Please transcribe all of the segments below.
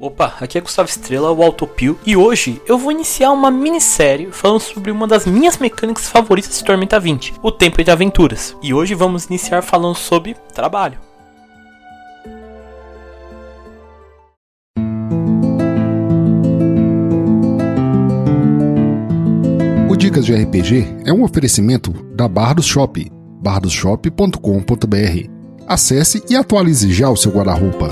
Opa, aqui é Gustavo Estrela, o Autopio, e hoje eu vou iniciar uma minissérie falando sobre uma das minhas mecânicas favoritas de Tormenta 20, o Tempo de Aventuras. E hoje vamos iniciar falando sobre trabalho. O Dicas de RPG é um oferecimento da Bardos Shop, bardosshop.com.br. Acesse e atualize já o seu guarda-roupa.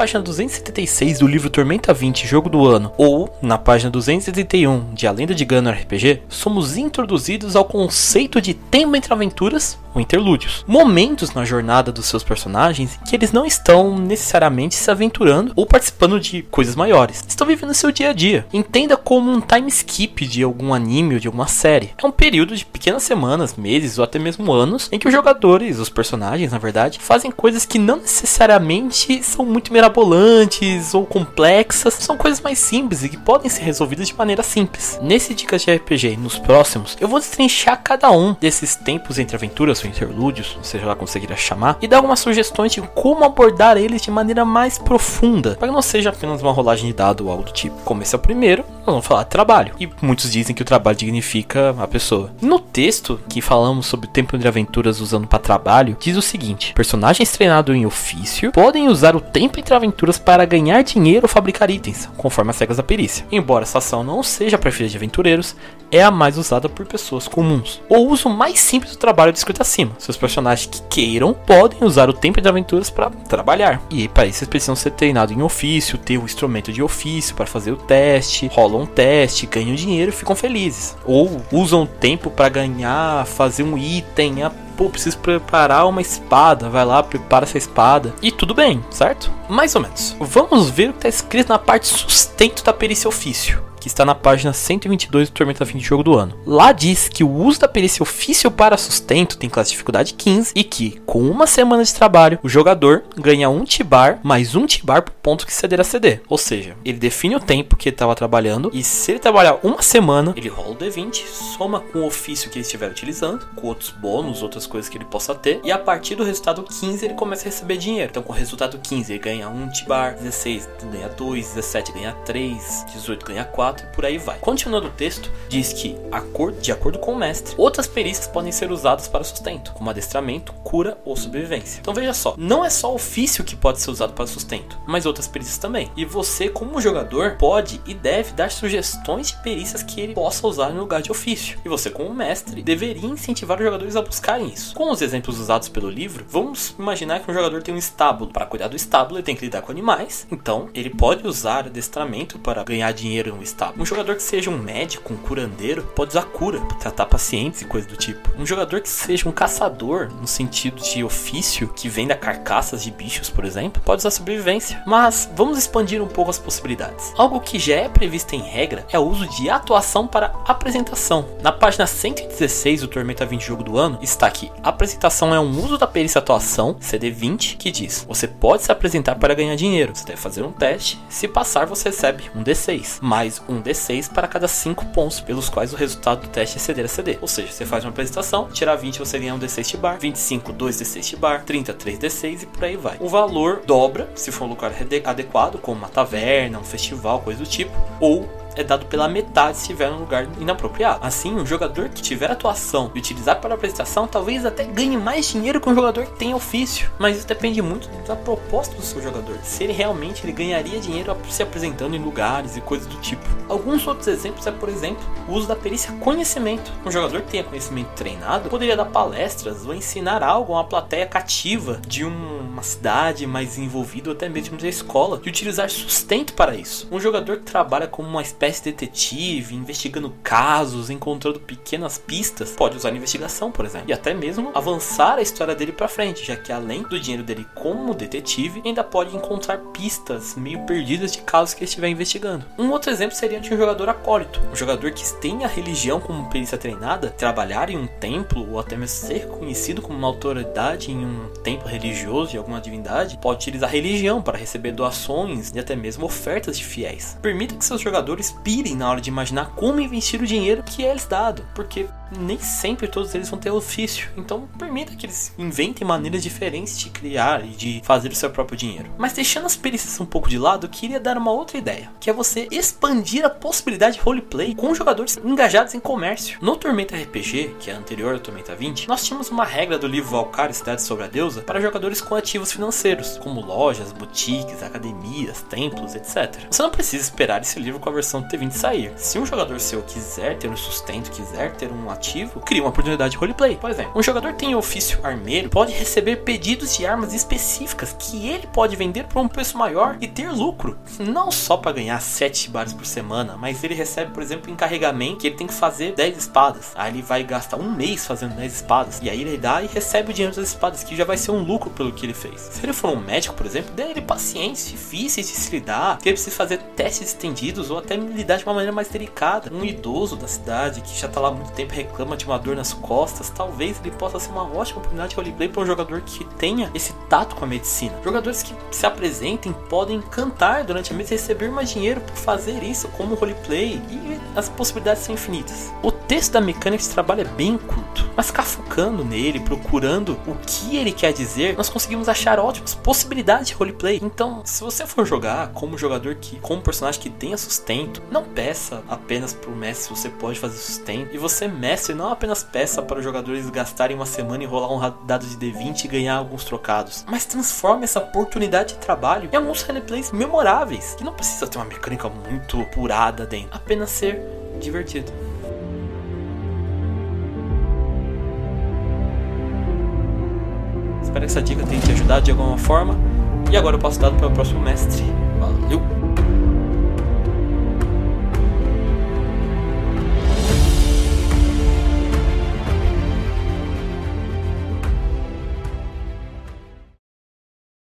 Página 276 do livro Tormenta 20 Jogo do Ano, ou na página 281 de A Lenda de Gano RPG, somos introduzidos ao conceito de tempo entre aventuras ou interlúdios. Momentos na jornada dos seus personagens que eles não estão necessariamente se aventurando ou participando de coisas maiores. Estão vivendo seu dia a dia. Entenda como um time skip de algum anime ou de alguma série. É um período de pequenas semanas, meses ou até mesmo anos em que os jogadores, os personagens, na verdade, fazem coisas que não necessariamente são muito mirabolantes ou complexas, são coisas mais simples e que podem ser resolvidas de maneira simples. Nesse Dicas de RPG, nos próximos, eu vou destrinchar cada um desses tempos entre aventuras ou interlúdios, seja lá queira chamar, e dar algumas sugestões de como abordar eles de maneira mais profunda, para que não seja apenas uma rolagem de dado ou algo do tipo. Como esse é o primeiro, nós vamos falar de trabalho, e muitos dizem que o trabalho dignifica a pessoa. No texto que falamos sobre o tempo de aventuras usando para trabalho, diz o seguinte: personagens treinados em ofício podem usar o tempo entre aventuras para ganhar dinheiro ou fabricar itens, conforme as regras da perícia. Embora essa ação não seja preferida de aventureiros, é a mais usada por pessoas comuns. O uso mais simples do trabalho é descrito acima. Seus personagens que queiram podem usar o tempo de aventuras para trabalhar. E para isso eles precisam ser treinados em ofício, ter o um instrumento de ofício para fazer o teste, rolam um teste, ganham dinheiro e ficam felizes. Ou usam tempo para ganhar, fazer um item, a pô, preciso preparar uma espada, vai lá, prepara essa espada. E tudo bem, certo? Mais ou menos. Vamos ver o que está escrito na parte sustento da perícia ofício que está na página 122 do Tormenta 20 Jogo do Ano. Lá diz que o uso da perícia ofício para sustento tem classe de dificuldade 15 e que, com uma semana de trabalho, o jogador ganha um tibar mais um tibar por ponto que ceder a CD. Ou seja, ele define o tempo que ele estava trabalhando e se ele trabalhar uma semana, ele rola o D20, soma com o ofício que ele estiver utilizando, com outros bônus, outras coisas que ele possa ter, e a partir do resultado 15 ele começa a receber dinheiro. Então, com o resultado 15 ele ganha um tibar, 16 ganha 2, 17 ganha 3, 18 ganha 4 4 e por aí vai. Continuando o texto, diz que, de acordo com o mestre, outras perícias podem ser usadas para sustento, como adestramento, cura ou sobrevivência. Então veja só, não é só ofício que pode ser usado para sustento, mas outras perícias também. E você, como jogador, pode e deve dar sugestões de perícias que ele possa usar no lugar de ofício. E você, como mestre, deveria incentivar os jogadores a buscarem isso. Com os exemplos usados pelo livro, vamos imaginar que um jogador tem um estábulo. Para cuidar do estábulo, ele tem que lidar com animais, então ele pode usar adestramento para ganhar dinheiro no estábulo um jogador que seja um médico, um curandeiro, pode usar cura para tratar pacientes e coisa do tipo. Um jogador que seja um caçador, no sentido de ofício, que venda carcaças de bichos, por exemplo, pode usar sobrevivência. Mas vamos expandir um pouco as possibilidades. Algo que já é previsto em regra é o uso de atuação para apresentação. Na página 116 do Tormenta 20 Jogo do Ano está que apresentação é um uso da perícia atuação, CD20, que diz: você pode se apresentar para ganhar dinheiro. Você deve fazer um teste. Se passar, você recebe um D6 mais um D6 para cada 5 pontos, pelos quais o resultado do teste é ceder a CD. Ou seja, você faz uma apresentação, tirar 20 você ganha um D6 bar, 25 2 D6 bar, 30 3 D6 e por aí vai. O valor dobra se for um lugar adequado, como uma taverna, um festival, coisa do tipo, ou é dado pela metade se estiver num lugar inapropriado. Assim, um jogador que tiver atuação e utilizar para apresentação talvez até ganhe mais dinheiro que um jogador que tem ofício, mas isso depende muito da proposta do seu jogador. Se ele realmente ele ganharia dinheiro se apresentando em lugares e coisas do tipo. Alguns outros exemplos é, por exemplo, o uso da perícia conhecimento. Um jogador que tenha conhecimento treinado poderia dar palestras ou ensinar algo a uma plateia cativa de uma cidade mais envolvida ou até mesmo da escola e utilizar sustento para isso. Um jogador que trabalha como uma espécie de detetive, investigando casos, encontrando pequenas pistas, pode usar investigação, por exemplo, e até mesmo avançar a história dele para frente, já que além do dinheiro dele como detetive, ainda pode encontrar pistas meio perdidas de casos que ele estiver investigando. Um outro exemplo seria de um jogador acólito, um jogador que tem a religião como perícia treinada, trabalhar em um templo ou até mesmo ser conhecido como uma autoridade em um templo religioso de alguma divindade, pode utilizar a religião para receber doações e até mesmo ofertas de fiéis. Permita que seus jogadores pirem na hora de imaginar como investir o dinheiro que é lhes dado, porque nem sempre todos eles vão ter ofício. Então permita que eles inventem maneiras diferentes de criar e de fazer o seu próprio dinheiro. Mas deixando as perícias um pouco de lado, eu queria dar uma outra ideia, que é você expandir a possibilidade de roleplay com jogadores engajados em comércio. No Tormenta RPG, que é anterior ao Tormenta 20, nós tínhamos uma regra do livro Valkyrie Cidade sobre a Deusa para jogadores com ativos financeiros, como lojas, boutiques, academias, templos, etc. Você não precisa esperar esse livro com a versão T20 sair. Se um jogador seu quiser ter um sustento, quiser ter um ativo, cria uma oportunidade de roleplay. Por exemplo, um jogador tem ofício armeiro pode receber pedidos de armas específicas que ele pode vender por um preço maior e ter lucro. Não só para ganhar 7 bares por semana, mas ele recebe, por exemplo, encarregamento que ele tem que fazer 10 espadas. Aí ele vai gastar um mês fazendo 10 espadas. E aí ele dá e recebe o dinheiro das espadas, que já vai ser um lucro pelo que ele fez. Se ele for um médico, por exemplo, dê ele pacientes difíceis de se lidar, que ele precisa fazer testes estendidos ou até lidar de uma maneira mais delicada. Um idoso da cidade que já tá lá há muito tempo reclama de uma dor nas costas, talvez ele possa ser uma ótima oportunidade de roleplay para um jogador que tenha esse tato com a medicina. Jogadores que se apresentem podem cantar durante a mesa e receber mais dinheiro por fazer isso como roleplay e as possibilidades são infinitas. O texto da mecânica de trabalho é bem curto, mas ficar focando nele, procurando o que ele quer dizer, nós conseguimos achar ótimas possibilidades de roleplay. Então, se você for jogar como jogador que, como personagem que tenha sustento, não peça apenas pro mestre se você pode fazer sustento. E você, mestre, não apenas peça para os jogadores gastarem uma semana e rolar um dado de D20 e ganhar alguns trocados, mas transforme essa oportunidade de trabalho em alguns roleplays memoráveis, que não precisa ter uma mecânica muito apurada dentro, apenas ser divertido. Espero que essa dica tenha te ajudado de alguma forma. E agora eu passo dado para o próximo mestre. Valeu!